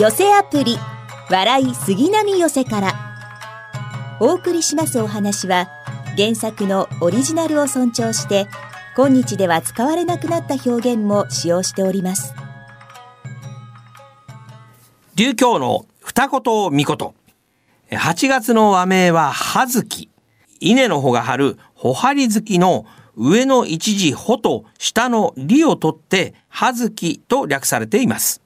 寄せアプリ笑い杉並寄せから。お送りしますお話は原作のオリジナルを尊重して今日では使われなくなった表現も使用しております。流教の二言三言。8月の和名は葉月。稲の穂が張る穂張り月の上の一時穂と下の利を取って葉月と略されています。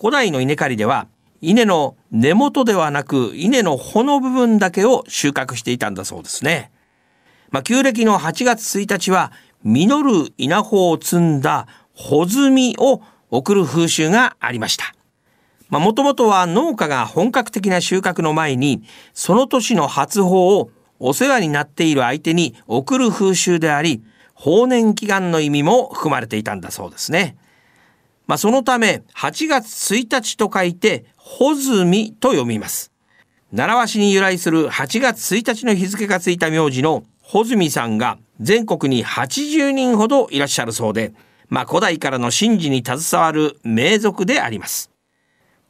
古代の稲刈りでは稲の根元ではなく稲の穂の部分だけを収穫していたんだそうですね。まあ、旧暦の8月1日は実る稲穂を摘んだ穂摘みを送る風習がありました。まあ、もともとは農家が本格的な収穫の前にその年の初穂をお世話になっている相手に送る風習であり、法年祈願の意味も含まれていたんだそうですね。まあ、そのため8月1日と書いて穂積と読みます。習わしに由来する8月1日の日付がついた名字の穂積さんが全国に80人ほどいらっしゃるそうで、まあ、古代からの神事に携わる名族であります。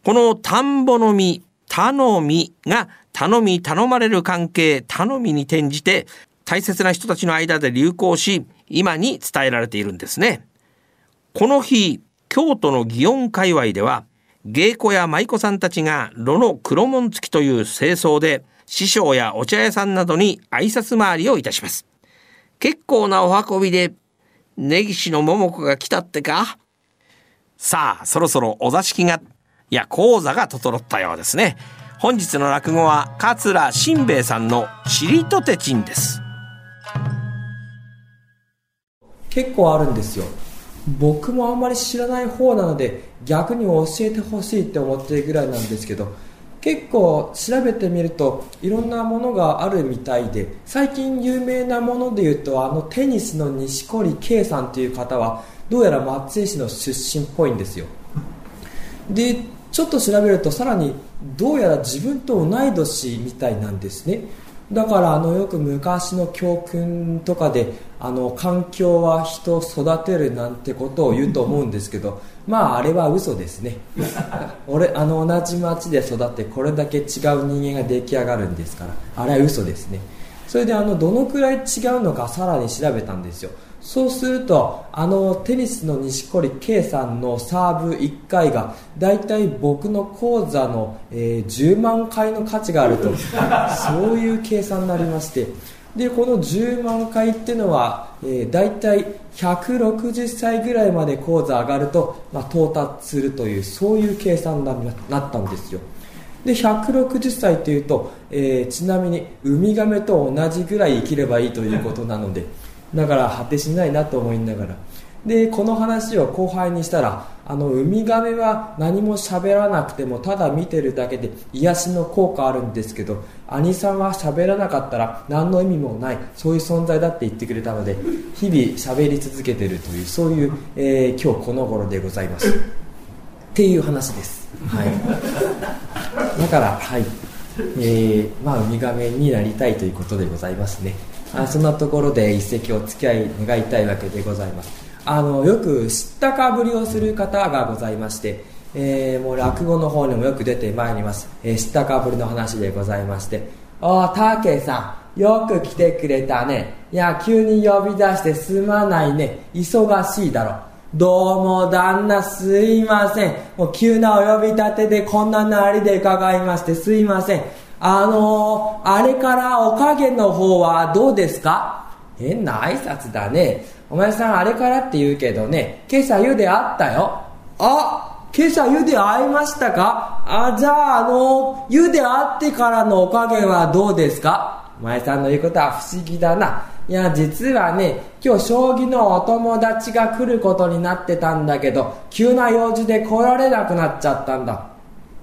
この田んぼの実、頼みが頼み頼まれる関係頼みに転じて大切な人たちの間で流行し今に伝えられているんですね。この日京都の祇園界隈では芸妓や舞妓さんたちが炉の黒門付きという清掃で師匠やお茶屋さんなどに挨拶回りをいたします。結構なお運びで根岸の桃子が来たってか？さあ、そろそろお座敷が、いや、講座が整ったようですね。本日の落語は桂新兵衛さんのチリとてちんです。結構あるんですよ。僕もあんまり知らない方なので逆に教えてほしいって思ってるぐらいなんですけど結構調べてみるといろんなものがあるみたいで最近有名なものでいうとあのテニスの錦織圭さんという方はどうやら松江市の出身っぽいんですよ。でちょっと調べるとさらにどうやら自分と同い年みたいなんですね。だからあのよく昔の教訓とかであの環境は人を育てるなんてことを言うと思うんですけどまああれは嘘ですね。俺あの同じ町で育ってこれだけ違う人間が出来上がるんですからあれは嘘ですね。それであのどのくらい違うのかさらに調べたんですよ。そうするとあのテニスの錦織圭さんのサーブ1回がだいたい僕の口座の、えー、10万回の価値があると そういう計算になりまして。でこの10万回っていうのは、えー、だいたい160歳ぐらいまで口座上がると、まあ、到達するというそういう計算になったんですよで160歳というと、えー、ちなみにウミガメと同じぐらい生きればいいということなので だから果てしないなと思いながら。でこの話を後輩にしたらあのウミガメは何も喋らなくてもただ見てるだけで癒しの効果あるんですけど兄さんは喋らなかったら何の意味もないそういう存在だって言ってくれたので日々喋り続けてるというそういう、えー、今日この頃でございます。っていう話です、はい、だからはい。えー、まあウミガメになりたいということでございますね。あそんなところで一席お付き合い願いたいわけでございます。あのよく知ったかぶりをする方がございまして、えー、もう落語の方にもよく出てまいります、えー、知ったかぶりの話でございまして「おたけさんよく来てくれたね。いや急に呼び出してすまないね。忙しいだろどうも旦那すいませんもう急なお呼び立てでこんななりで伺いましてすいませんあのー、あれからおかげの方はどうですか？変な挨拶だね。お前さんあれからって言うけどね、今朝湯で会ったよ。あ今朝湯で会いましたか？あ、じゃああのー、湯で会ってからのおかげはどうですか？お前さんの言うことは不思議だな。いや、実はね、今日将棋のお友達が来ることになってたんだけど、急な用事で来られなくなっちゃったんだ。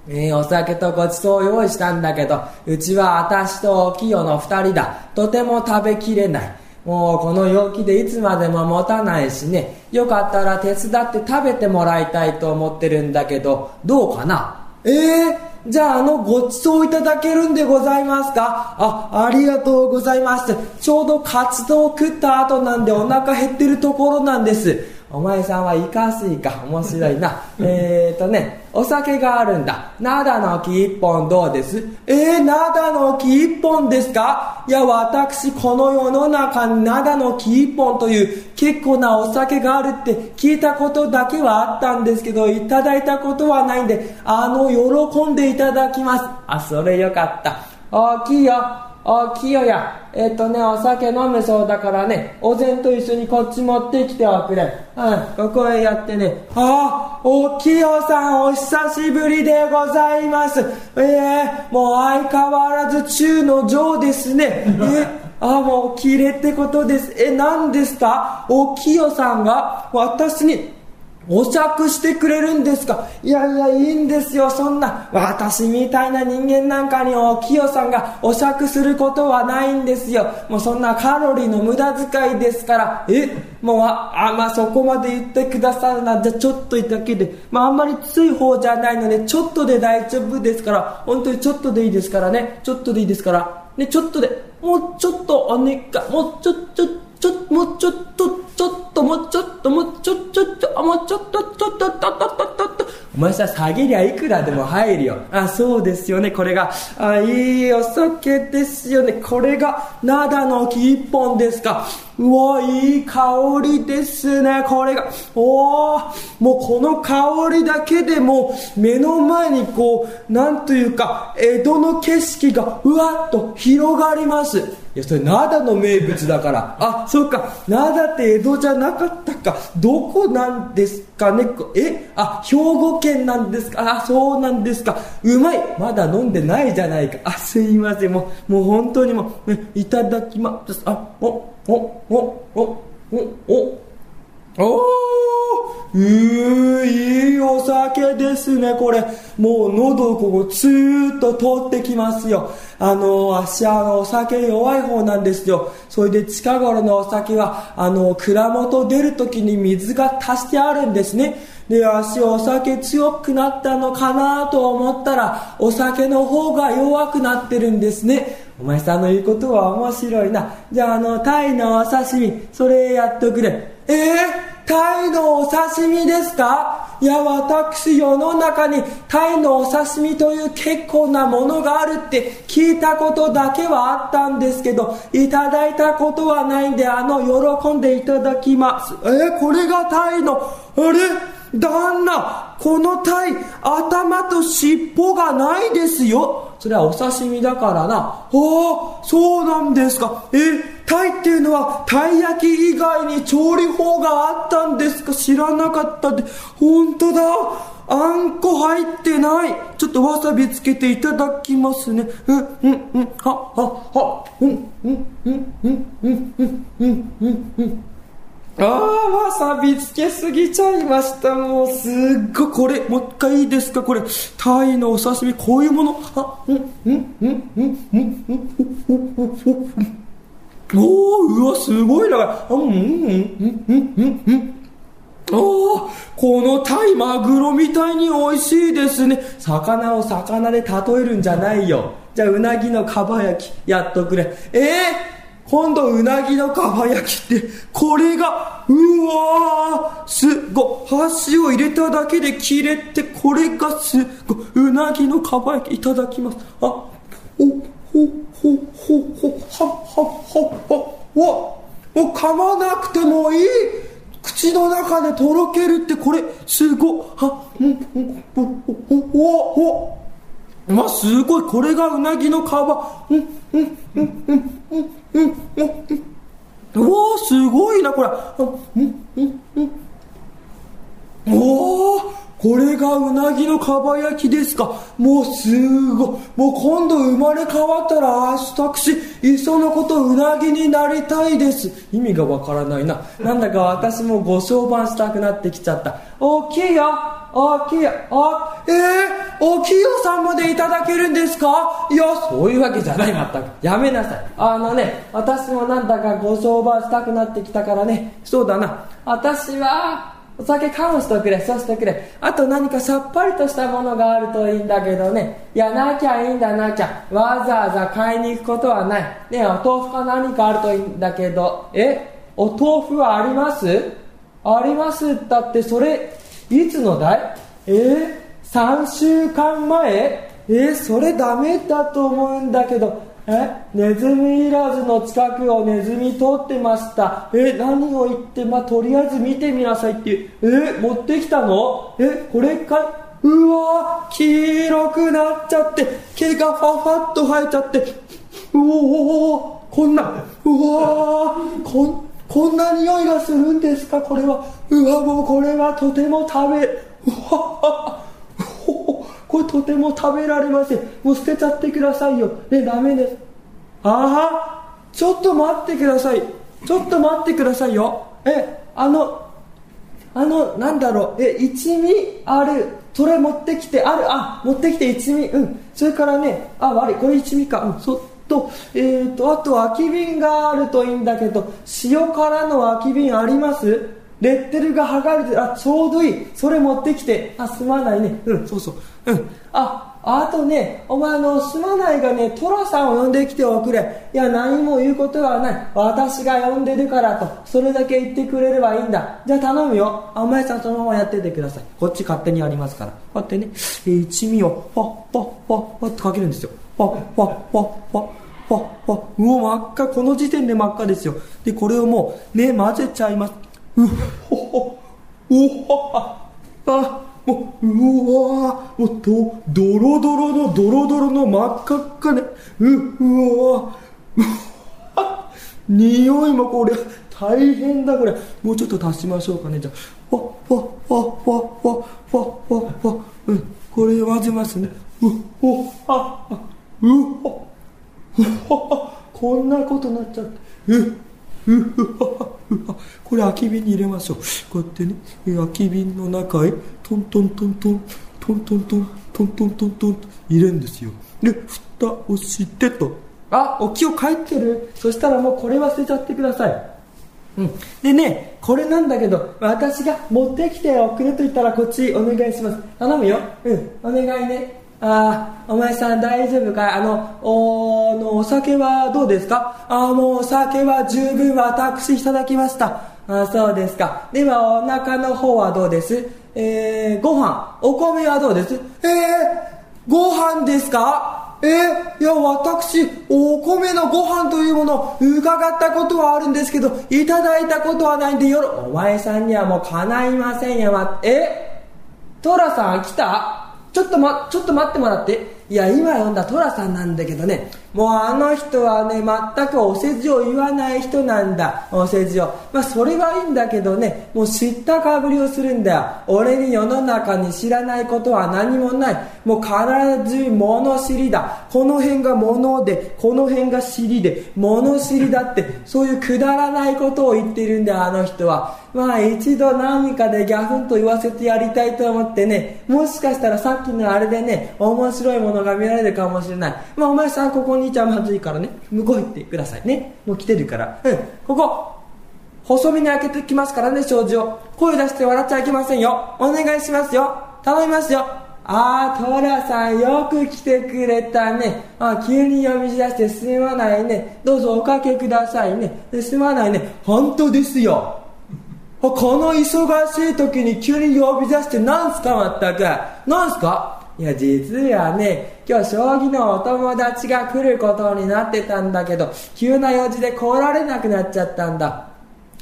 えー、お酒とごちそう用意したんだけど、うちは私と清の二人だ。とても食べきれない。もうこの陽気でいつまでも持たないしね、よかったら手伝って食べてもらいたいと思ってるんだけど、どうかな？ええー、じゃああのごちそういただけるんでございますか？あ、ありがとうございます。ちょうどカツ丼を食った後なんでお腹減ってるところなんです。お前さんはいかすいか？面白いな。えーとね、お酒があるんだ。灘の木一本どうです？えー、灘の木一本ですか？いや、私、この世の中に灘の木一本という結構なお酒があるって聞いたことだけはあったんですけど、いただいたことはないんで、あの、喜んでいただきます。あ、それよかった。大きいよ。あ、きよや、えっ、とね、お酒飲むそうだからね、お膳と一緒にこっち持ってきておくれ。うん、ここへやってね。あ、おきよさん、お久しぶりでございます。ええー、もう相変わらず中の上ですね。えああ、もう、綺麗ってことです。え、何ですか？おきよさんが私にお酌してくれるんですか？いやいや、いいんですよ、そんな。私みたいな人間なんかにお清さんがお酌することはないんですよ。もうそんなカロリーの無駄遣いですから。え？もう、あ、あまあ、そこまで言ってくださるな。じゃちょっとだけで。まあ、あんまりつい方じゃないので、ちょっとで大丈夫ですから。本当にちょっとでいいですからね。ちょっとでいいですから。ね、ちょっとで、もうちょっとお願い。もうちょ、ちょ、ちょ、もうちょっと、ちょっと、もうちょっと、もうちょ、ちょ、ちょ、もうちょっと、ちょっと、ちょっと、ちょっと、ちょっと、お前さ、下げりゃいくらでも入るよ。あ、そうですよね、これが。あ、いいお酒ですよね。これが、灘の木一本ですか。うわ、いい香りですね、これが。おおもうこの香りだけでも目の前にこう、なんというか、江戸の景色がうわっと広がります。や、それ灘の名物だから。あ、そうか、灘って江戸じゃなかったか。どこなんですかねえあ、兵庫県なんですかあ、そうなんですか。うまいまだ飲んでないじゃないか。あ、すいません。もう、もう本当にもう、いただきます。あ、お、お、お、お、お、お、おーうーいいお酒ですね、これ。もう喉ここツーッと通ってきますよ。あの、足あの、お酒弱い方なんですよ。それで近頃のお酒は、あの、蔵元出るときに水が足してあるんですね。で、足お酒強くなったのかなと思ったら、お酒の方が弱くなってるんですね。お前さんの言うことは面白いな。じゃあ、あの、タイのお刺身、それやっとくれ。えー、タイのお刺身ですか？いや、私、世の中にタイのお刺身という結構なものがあるって聞いたことだけはあったんですけど、いただいたことはないんで、あの、喜んでいただきます。えー、これがタイの、あれ？旦那、このタイ、頭と尻尾がないですよ。それはお刺身だからな。ああ、そうなんですか。え、タイっていうのは、タイ焼き以外に調理法があったんですか？知らなかったって。本当だ。あんこ入ってない。ちょっとわさびつけていただきますね。うん、うん、うん、は、は、は、う、う、うん、うん、うん、うん、うん、うん、うん。ああ、わさびつけすぎちゃいました。もう、すっごい、これ、もう一回いいですか？これ、タイのお刺身、こういうもの？あ、うん、うん、うん、うん、うん、うん、うん、おー、うわ、すごいな。うん、うん、うん、うん、うん、うん。おー、このタイマグロみたいに美味しいですね。魚を魚で例えるんじゃないよ。じゃあ、うなぎのかば焼き、やっとくれ。えー今度うなぎのかば焼きって、これが、うわー、すご、箸を入れた。だけで切れて、これがすご、うなぎのかば焼きいた。だきます。あ、お、ほ、ほ、ほ、ほ、は、は、は、は、わ、もう噛まなくてもいい口の中でとろけるってこれすごはうんうんおおおまあすごい。これがうなぎの皮。うんうんうんうんうんうん、うん、おおすごいなこれ。うんうんうんおおこれがうなぎのかば焼きですか。もうすごい。もう今度生まれ変わったら私いっそのことうなぎになりたいです。意味がわからないな。なんだか私もご商売したくなってきちゃった。大きいよ。大きいあえー、大きよさんまでいただけるんですか？いやそういうわけじゃないまったくやめなさいあのね私もなんだかご商売したくなってきたからねそうだな私はお酒缶をしとくれ、そうしてくれ。あと何かさっぱりとしたものがあるといいんだけどね。いや、なきゃいいんだ、なきゃ。わざわざ買いに行くことはない。ねお豆腐か何かあるといいんだけど。え？お豆腐はあります？ありますだってそれ、いつのだい？えー、3週間前？えそれダメだと思うんだけど。えネズミいらずの近くをネズミ通ってました。え何を言ってまあ、とりあえず見てみなさいってえ持ってきたの？えこれかい？うわ黄色くなっちゃって毛がファファッと生えちゃって。うおこんな。うわこんこんな匂いがするんですか？これは。うわもうこれはとても食べうわこれとても食べられません。もう捨てちゃってくださいよ。ねダメです。ああちょっと待ってください。ちょっと待ってくださいよ。えあのあのなんだろう。え一味？ある。それ持ってきてある。あ持ってきて一味。うん。それからねあ悪い。これ一味か。うんそとえーと、あと空き瓶があるといいんだけど塩辛の空き瓶あります？レッテルが剥がれてあちょうどいい。それ持ってきて。あすまないね。うんそうそう。うん。ああとねお前のすまないがね寅さんを呼んできておくれ。いや何も言うことはない。私が呼んでるからと。それだけ言ってくれればいいんだ。じゃあ頼むよ。お前さんそのままやっててください。こっち勝手にやりますから。こうやってね一味をパッパッパッパッとかけるんですよ。パッパッパッパッパッパッうわ真っ赤この時点で真っ赤ですよでこれをもうね混ぜちゃいますうほほうほあもううわもうとドロドロのドロドロの真っ赤っかねううわ匂いもこれ大変だこれもうちょっと足しましょうかねじゃあわわわわわわわわうんこれ混ぜますねうおあうおこんなことになっちゃってうこれ空き瓶に入れましょう。こうやってね。空き瓶の中へトントントントントントントントントントントンと入れるんですよ。で蓋をしてと。あお気を帰ってる。そしたらもうこれ忘れちゃってください。うん、でねこれなんだけど私が持ってきておくれと言ったらこっちお願いします。頼むよ。うん。お願いね。あお前さん大丈夫かい？あのおのお酒はどうですか？あもうお酒は十分私いただきました。あそうですか。ではお腹の方はどうです？えー、ご飯。お米はどうです？えー、ご飯ですか？えー、いや私お米のご飯というものを伺ったことはあるんですけどいただいたことはないんでよろお前さんにはもうかないませんよ、ま、えトラさん来た？ちょっとま、ちょっと待ってもらって。いや、今読んだ寅さんなんだけどね、もうあの人はね、全くお世辞を言わない人なんだ、お世辞を。まあ、それはいいんだけどね、もう知ったかぶりをするんだよ。俺に世の中に知らないことは何もない。もう必ず物知りだ。この辺が物で、この辺が尻で、物知りだって、そういうくだらないことを言ってるんだよ、あの人は。まあ一度何かでギャフンと言わせてやりたいと思ってね、もしかしたらさっきのあれでね、面白いものが見られるかもしれない。まあお前さんここにいちゃんまずいからね、向こう行ってくださいね。もう来てるから。うん、ここ、細身に開けてきますからね、障子を。声出して笑っちゃいけませんよ。お願いしますよ。頼みますよ。ああ、トラさんよく来てくれたね。あ急に呼び出してすまないね。どうぞおかけくださいね。すまないね。本当ですよ。この忙しい時に急に呼び出して何すかまったく何すか？いや実はね今日将棋のお友達が来ることになってたんだけど急な用事で来られなくなっちゃったんだ。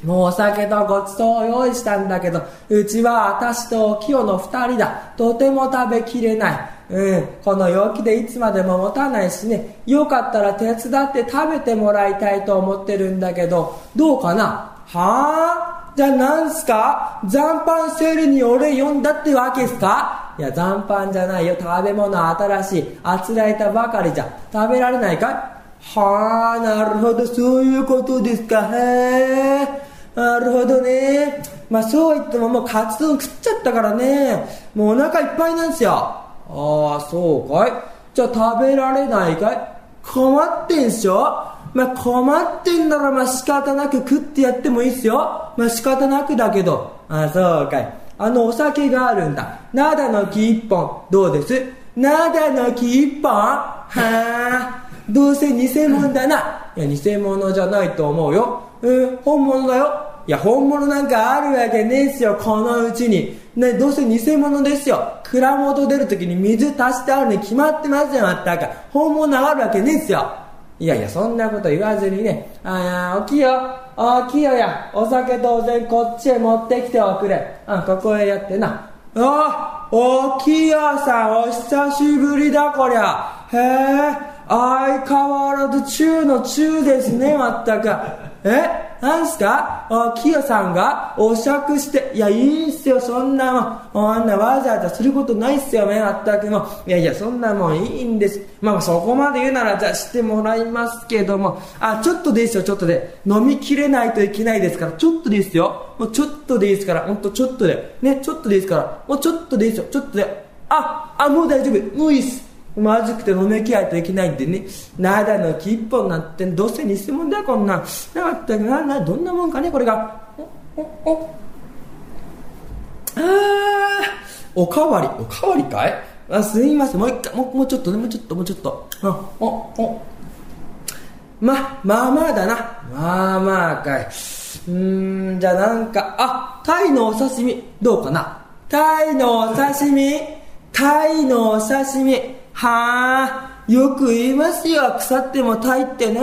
もうお酒とごちそうを用意したんだけどうちは私と清の二人だ。とても食べきれない。うん、この陽気でいつまでも持たないしね。よかったら手伝って食べてもらいたいと思ってるんだけどどうかな？はあ？じゃあなんすか？残飯セールに俺呼んだってわけすか？いや残飯じゃないよ。食べ物新しい。あつらえたばかりじゃ。食べられないかい？はあなるほど。そういうことですか。へえ。なるほどね。まあそう言ってももうカツ丼食っちゃったからね。もうお腹いっぱいなんですよ。ああそうかい？じゃあ食べられないかい？困ってんすよ。まあ、困ってんならまあ仕方なく食ってやってもいいっすよ。まあ、仕方なくだけど。あ、そうかい。あのお酒があるんだ。灘の木一本。どうです？灘の木一本？はあ。どうせ偽物だな。いや、偽物じゃないと思うよ。えー、本物だよ。いや、本物なんかあるわけねえっすよ、このうちに。ね、どうせ偽物ですよ。蔵元出るときに水足してあるに決まってますよ、まったか。本物あるわけねえっすよ。いやいや、そんなこと言わずにね、ああ、おきよ、おきよや、お酒当然こっちへ持ってきておくれ。あ、ここへやってな。あ、おきよさん、お久しぶりだ、こりゃ。へえ、相変わらず中の中ですね、まったく。え？なんすか？あ、キヨさんがお酌して、いや、いいんすよ、そんなもん。あんなわざわざすることないっすよね、まったくも。いやいや、そんなもんいいんです。まあ、そこまで言うなら、じゃあしてもらいますけども。あ、ちょっとでいいですよ、ちょっとで。飲みきれないといけないですから、ちょっとでいいですよ。もうちょっとでいいですから、ほんとちょっとで。ね、ちょっとでいいですから。もうちょっとでいいですよ、ちょっとで。あ、あ、もう大丈夫。もういいっす。まずくて飲めきないといけないんでね。灘の木一本なんてどうせ偽物だよ、こんなん。なかったな、な、どんなもんかね、これが。お、お、お。あ、おかわり、おかわりかい？あすいません、もう一回、もうもうちょっとね、もうちょっと、もうちょっと。あ、お、お。ま、まあまあだな。まあまあかい。うーん、じゃあなんか、あ、タイのお刺身、どうかな？タイのお刺身、タイのお刺身。はあ、よく言いますよ。腐ってもタイってね。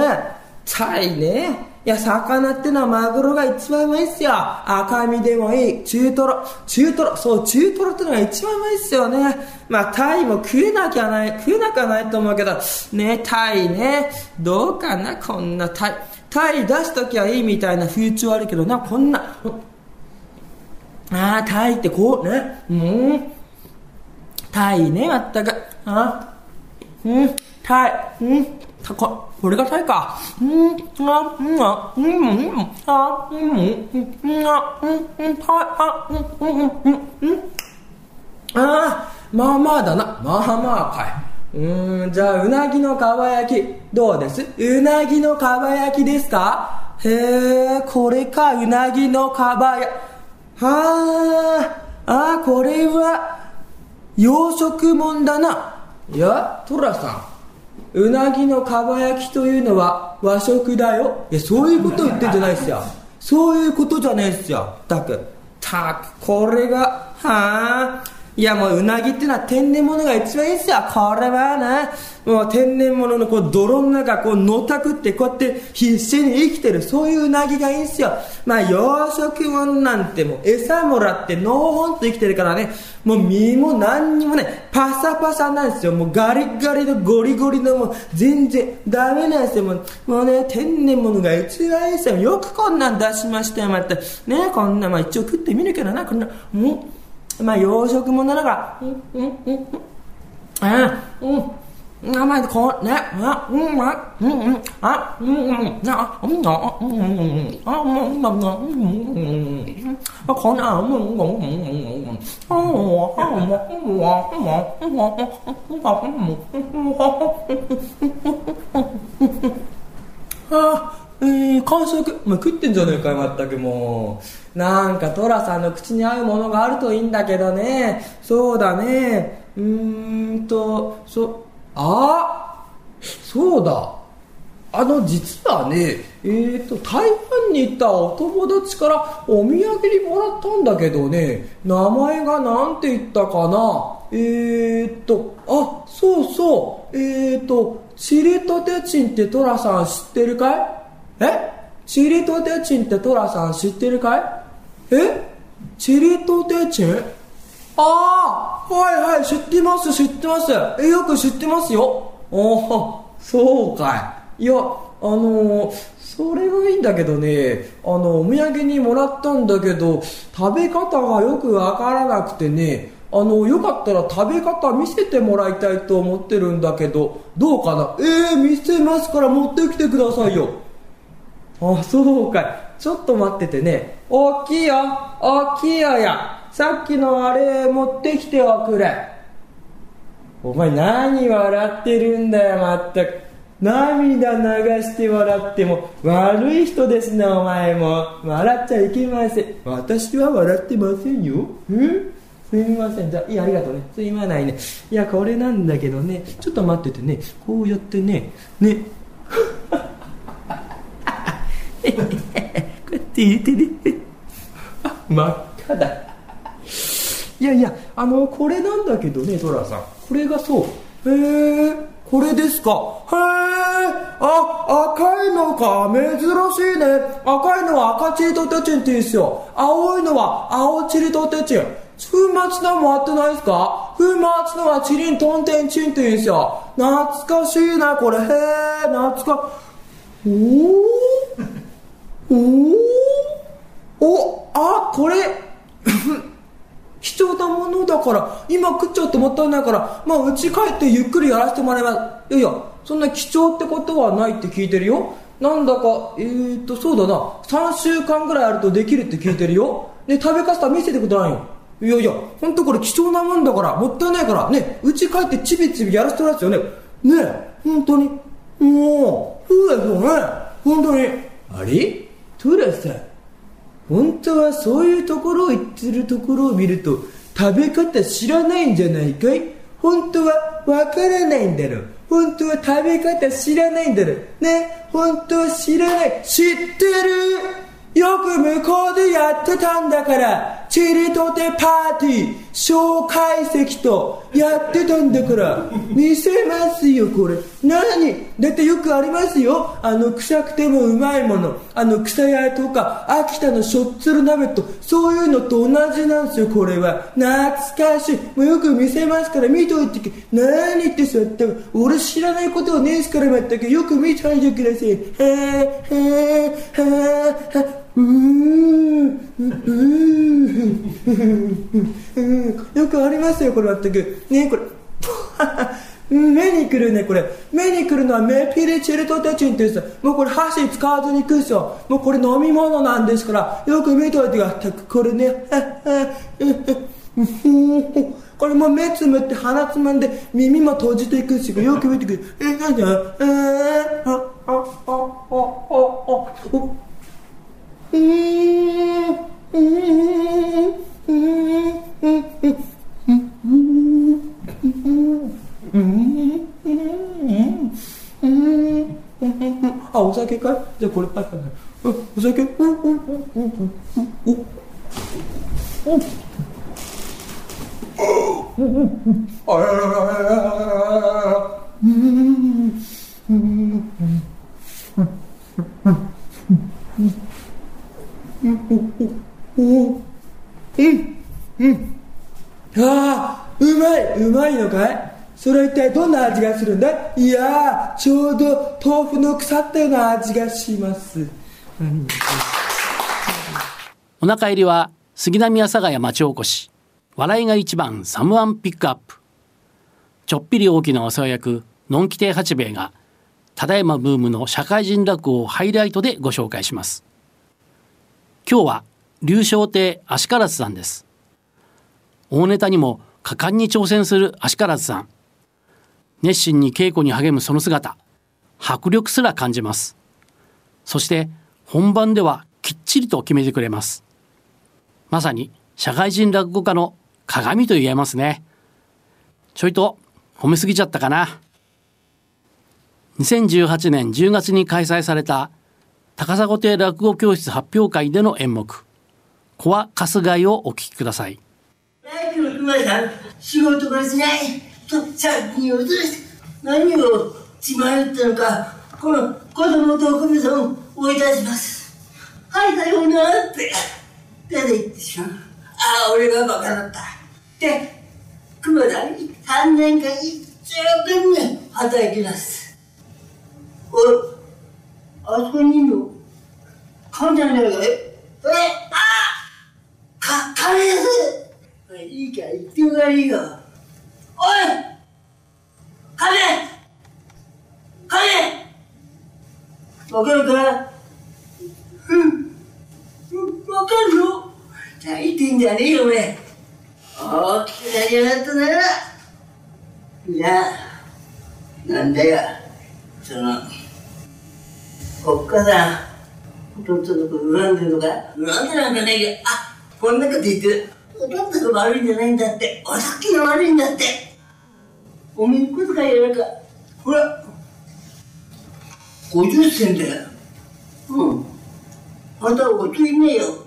タイね。いや、魚ってのはマグロが一番うまいっすよ。赤身でもいい。中トロ。中トロ。そう、中トロってのが一番うまいっすよね。まあ、タイも食えなきゃない、食えなきゃないと思うけど、ね、タイね。どうかな、こんなタイ。タイ出しときゃいいみたいな風潮あるけどな、こんな。ああ、タイってこうね。うん。タイね、まったく。あうん、タイ、うん、たこ、これがタイか。うん、あ、うん、あ、うん、うん、あ、うん、うん、うん、あ、うん、うん、タイ、あ、うん、うん、うん、うん。あまあまあだな。まあまあかい。うん、じゃあ、うなぎのかば焼き、どうですうなぎのかば焼きですかへえ、これか、うなぎのかば焼き。はあ、あ、これは、洋食もんだな。いや、トラさん。うなぎのかば焼きというのは和食だよ。いや、そういうこと言ってんじゃないっすよ。そういうことじゃねえっすよ。たく。たく、これが、はあ。いやもううなぎっていうのは天然物が一番いいっすよ。これはね、もう天然物のこう泥の中こうのたくってこうやって必死に生きてる、そういううなぎがいいっすよ。まあ養殖物なんてもう餌もらってのほんと生きてるからね、もう身も何にもね、パサパサなんですよ。もうガリガリのゴリゴリのもう全然ダメなんですよ。もうもうね、天然物が一番いいっすよ。よくこんなん出しましたよ、また。ね、こんな、まあ一応食ってみるけどな、こんな、もう、まあ養殖物ながうんうんうんあうんあまあこうねあうんあうんうんあうんうんあうんあうんうんあうんうんうん。うんあこんなうん。うんうんうん。あおあもうわもうわあえー、完食、まあ、食ってんじゃねえかよまったくもう。なんかトラさんの口に合うものがあるといいんだけどね。そうだね。うーんとそあそうだ。あの実はねえーと台湾に行ったお友達からお土産にもらったんだけどね。名前が何て言ったかな。えーとあそうそう。えーとチリトテチンってトラさん知ってるかい？え？チリトテチンってトラさん知ってるかい？え？チリトテチン？ああはいはい知ってます知ってます。えよく知ってますよ。おおそうかい。いやあのー、それがいいんだけどね。あのお土産にもらったんだけど食べ方がよくわからなくてね。あのよかったら食べ方見せてもらいたいと思ってるんだけどどうかな？ええー、見せますから持ってきてくださいよ。あそうかい。ちょっと待っててね。大きいよ。大きいよや。さっきのあれ持ってきておくれ。お前何笑ってるんだよまったく。涙流して笑っても。悪い人ですねお前も。笑っちゃいけません。私は笑ってませんよ。え？すみません。じゃあいやありがとうね。すいまないね。いやこれなんだけどね。ちょっと待っててね。こうやってね。ね。こうやって入れてね。真っ赤だ。いやいやあのこれなんだけどねトラさん。これがそう。へえこれですか？へえあ赤いのか？珍しいね。赤いのは赤チリとテチンって言うんですよ。青いのは青チリとテチン。粉末のもあってないですか？粉末のはチリントンテンチンって言うんですよ。懐かしいなこれ。へえ懐かおおおおあこれ。貴重なものだから。今食っちゃってもったいないから。まあ家帰ってゆっくりやらせてもらいます。いやいやそんな貴重ってことはないって聞いてるよ。なんだかえー、っとそうだな。3週間ぐらいあるとできるって聞いてるよ。で食べかすた見せてくださいよ。いやいや本当これ貴重なもんだから。もったいないから。ね家帰ってちびちびやらせてもらうんですよね。ねえ本当に。もうそうですよね。本当に。あれ？トラさ本当はそういうところを言ってるところを見ると食べ方知らないんじゃないかい？本当はわからないんだろう。本当は食べ方知らないんだろう。ね？本当は知らない。知ってる？よく向こうでやってたんだから。チリとてパーティー小解析とやってたんだから。見せますよこれ。何？だってよくありますよ。あの臭くてもうまいもの。あの草屋とか秋田のしょっつる鍋とそういうのと同じなんですよこれは。懐かしい。もうよく見せますから見といてけ何言ってそうやって。俺知らないことはねえすからまったけよく見ておいてください。へえへえへえうーん。よくありますよこれ全くねこれ目にくるねこれ目にくるのはメピリチルトテチンって言うんですもうこれ箸使わずにいくんですよもうこれ飲み物なんですからよく見といてくださいこれねこれも目つむって鼻つまんで耳も閉じていくんですよく見てくるえなんだえー、あああああああ、お酒かいじゃあこれパイパイお酒うんうんうんうんうんおあらららららうんうんうんうんああうまいうまいのかいそれ一体どんな味がするんだ？いやちょうど豆腐の腐ったような味がします。お腹入りは杉並阿佐ヶ谷町おこし。笑いが一番サムワンピックアップ。ちょっぴり大きなお世話役のんき亭八兵衛がただいまブームの社会人落語をハイライトでご紹介します。今日は流昇亭足利さんです。大ネタにも果敢に挑戦する足利さん。熱心に稽古に励むその姿迫力すら感じます。そして本番ではきっちりと決めてくれます。まさに社会人落語家の鏡と言えますね。ちょいと褒めすぎちゃったかな。2018年10月に開催された高砂亭落語教室発表会での演目「コアカスガイ」をお聞きください。仕事がしない。と借金をずして何を血迷ったのかこの子供とお米さんを追い出します。はいだようなって出て行ってしまう。ああ俺がバカだった。で熊田に3年間一生懸命働きます。おあそこにいるの患者じゃないかえ？あか、金ですいいから言ってもらいいよ。おい金金わかるか？うん。わかるの泣いてんじゃねえよ、俺。大きくなりやがったな。じゃあ、なんだよ。その、おっかさん、弟のこと恨んでるのか恨んでなんかないけど、あ、こんなこと言ってる。弟が悪いんじゃないんだって。お酒が悪いんだって。おめえ小遣いやなんか、ほら、50銭だよ。うん。あんたはおついねえよ。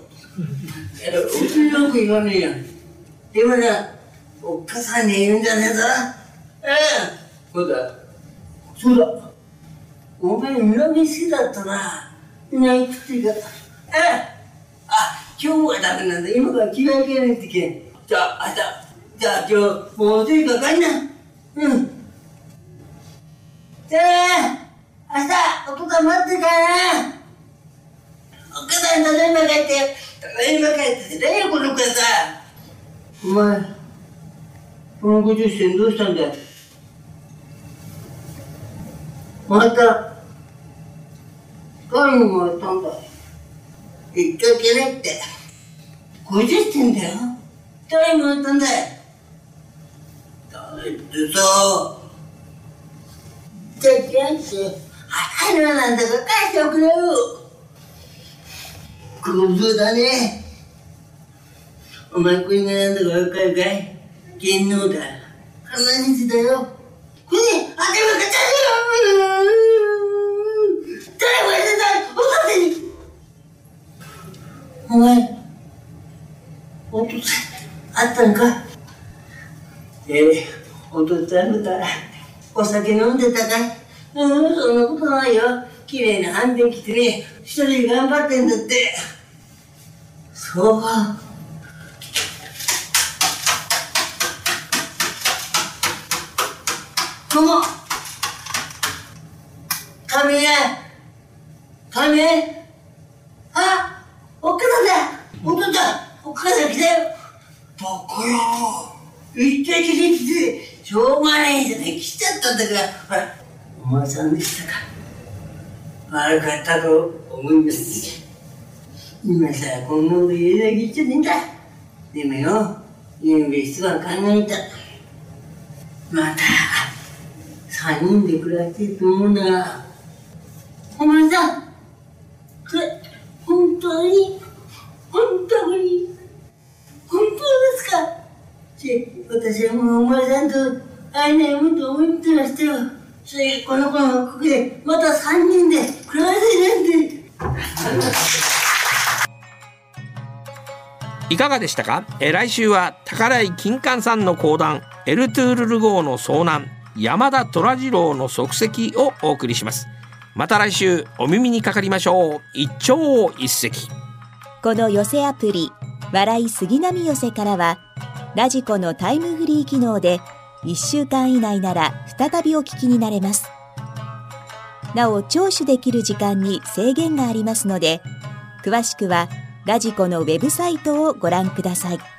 やうちよく言わねえよ。でもな、おっかさんに言うんじゃねえぞ。ええ。そうだ。そうだ。お前、恨み好きだったな。ないくっていうか。ええ。あ、今日はダメなんだ。今から着替え替えないといけん。じゃあ、明日。じゃあ今日、もうとにかく帰んな。うん。じゃあ、明日、お父さん待ってるからな。お母さん、ただいま帰って、ただいま帰ってって、何よ、この子さ。お前、この50銭どうしたんだよ？また、誰にもらったんだ。言っちゃいけないって。50銭だよ。誰にもらったんだよ。誰ってさ、じゃあ、じゃあって、入らなんだから返しておくれよ。クズだね。お前これがなんだかわかるかい芸能だ。金持ちだよ。これ、あ、でもかちゃうよ誰もやってないお父さんにお前、お父さん、あったんかええーお父さんだ。お酒飲んでたかい？うん、そんなことないよ。綺麗な反転着てね、一人で頑張ってんだって。そうか。この、亀や、亀。あ、おっかさんだ。お父さん、お母さん来たよ。バカ野郎。言っちゃいけないって、しょうがないじゃない、来ちゃったんだから、ほら、お前さんでしたか。悪かったと思います。今さ、こんなこと言えない言っちゃねえんだ。でもよ、ゆうべ一晩考えた。また、三人で暮らしてると思うなら、お前さん、これ、本当に、本当に、本当ですかし私はもうお前さんと会えないもんと思ってましたよ。それこの子のここでまた三人で暮らせなんて。いかがでしたか？えー来週は宝井金柑さんの講談エルトゥールル号の遭難山田虎次郎の足跡をお送りしますまた来週お耳にかかりましょう一朝一夕この寄せアプリ「笑い杉並寄せ」からはラジコのタイムフリー機能で1週間以内なら再びお聞きになれます。なお聴取できる時間に制限がありますので詳しくはラジコのウェブサイトをご覧ください。